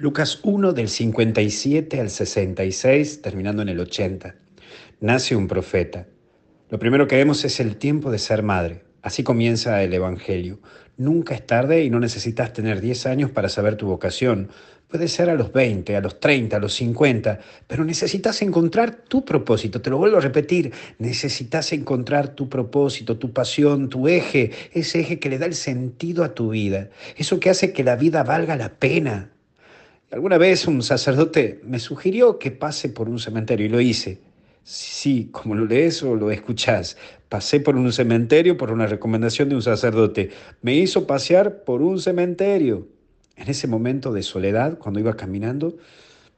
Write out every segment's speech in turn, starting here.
Lucas 1 del 57 al 66, terminando en el 80. Nace un profeta. Lo primero que vemos es el tiempo de ser madre. Así comienza el Evangelio. Nunca es tarde y no necesitas tener 10 años para saber tu vocación. Puede ser a los 20, a los 30, a los 50, pero necesitas encontrar tu propósito. Te lo vuelvo a repetir, necesitas encontrar tu propósito, tu pasión, tu eje, ese eje que le da el sentido a tu vida, eso que hace que la vida valga la pena. Alguna vez un sacerdote me sugirió que pase por un cementerio y lo hice. Sí, como lo lees o lo escuchás. Pasé por un cementerio por una recomendación de un sacerdote. Me hizo pasear por un cementerio. En ese momento de soledad, cuando iba caminando,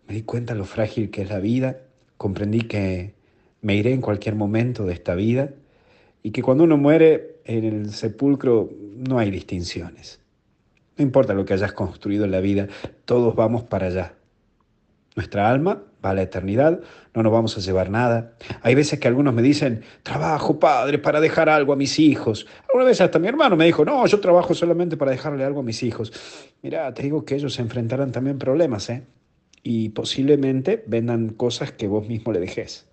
me di cuenta lo frágil que es la vida. Comprendí que me iré en cualquier momento de esta vida y que cuando uno muere en el sepulcro no hay distinciones. No importa lo que hayas construido en la vida, todos vamos para allá. Nuestra alma va a la eternidad, no nos vamos a llevar nada. Hay veces que algunos me dicen, trabajo, padre, para dejar algo a mis hijos. Alguna vez hasta mi hermano me dijo, no, yo trabajo solamente para dejarle algo a mis hijos. Mira, te digo que ellos se enfrentarán también problemas, ¿eh? Y posiblemente vendan cosas que vos mismo le dejes.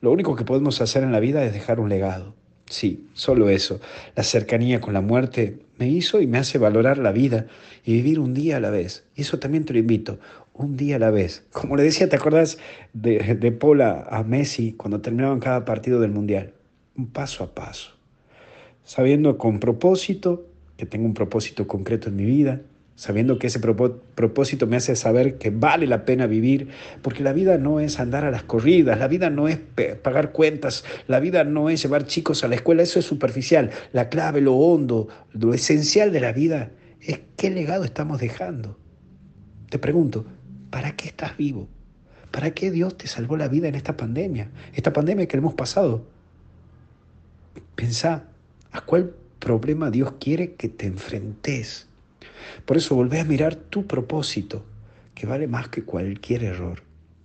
Lo único que podemos hacer en la vida es dejar un legado. Sí, solo eso. La cercanía con la muerte me hizo y me hace valorar la vida y vivir un día a la vez. Y eso también te lo invito, un día a la vez. Como le decía, ¿te acuerdas de, de Pola a Messi cuando terminaban cada partido del Mundial? Un paso a paso. Sabiendo con propósito, que tengo un propósito concreto en mi vida, sabiendo que ese propósito me hace saber que vale la pena vivir, porque la vida no es andar a las corridas, la vida no es pagar cuentas, la vida no es llevar chicos a la escuela, eso es superficial. La clave, lo hondo, lo esencial de la vida es qué legado estamos dejando. Te pregunto, ¿para qué estás vivo? ¿Para qué Dios te salvó la vida en esta pandemia? Esta pandemia que hemos pasado. Pensá, ¿a cuál problema Dios quiere que te enfrentes? Por eso volvé a mirar tu propósito, que vale más que cualquier error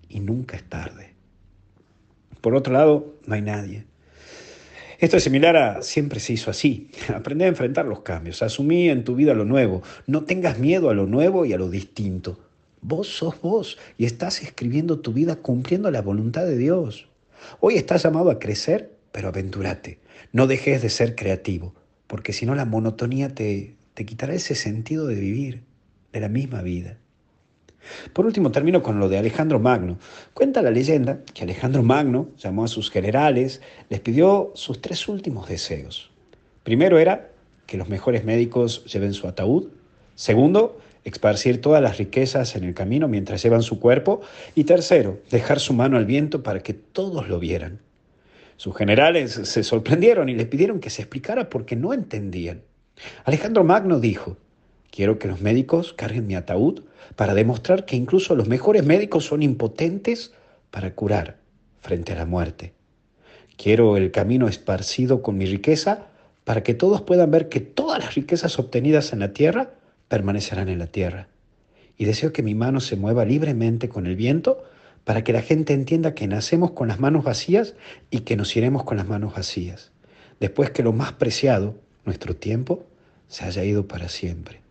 y nunca es tarde. Por otro lado, no hay nadie. Esto es similar a siempre se hizo así. Aprende a enfrentar los cambios, asumí en tu vida lo nuevo. No tengas miedo a lo nuevo y a lo distinto. Vos sos vos y estás escribiendo tu vida cumpliendo la voluntad de Dios. Hoy estás llamado a crecer, pero aventúrate. No dejes de ser creativo, porque si no la monotonía te, te quitará ese sentido de vivir, de la misma vida. Por último, termino con lo de Alejandro Magno. Cuenta la leyenda que Alejandro Magno llamó a sus generales, les pidió sus tres últimos deseos. Primero era que los mejores médicos lleven su ataúd. Segundo, esparcir todas las riquezas en el camino mientras llevan su cuerpo. Y tercero, dejar su mano al viento para que todos lo vieran. Sus generales se sorprendieron y le pidieron que se explicara porque no entendían. Alejandro Magno dijo, quiero que los médicos carguen mi ataúd para demostrar que incluso los mejores médicos son impotentes para curar frente a la muerte. Quiero el camino esparcido con mi riqueza para que todos puedan ver que todas las riquezas obtenidas en la tierra permanecerán en la tierra. Y deseo que mi mano se mueva libremente con el viento para que la gente entienda que nacemos con las manos vacías y que nos iremos con las manos vacías. Después que lo más preciado, nuestro tiempo se haya ido para siempre.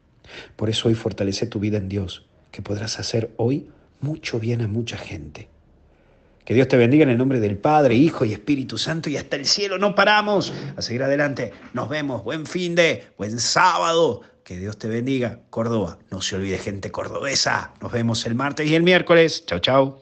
Por eso hoy fortalece tu vida en Dios, que podrás hacer hoy mucho bien a mucha gente. Que Dios te bendiga en el nombre del Padre, Hijo y Espíritu Santo y hasta el cielo no paramos a seguir adelante. Nos vemos, buen fin de, buen sábado. Que Dios te bendiga, Córdoba. No se olvide gente cordobesa. Nos vemos el martes y el miércoles. Chao, chao.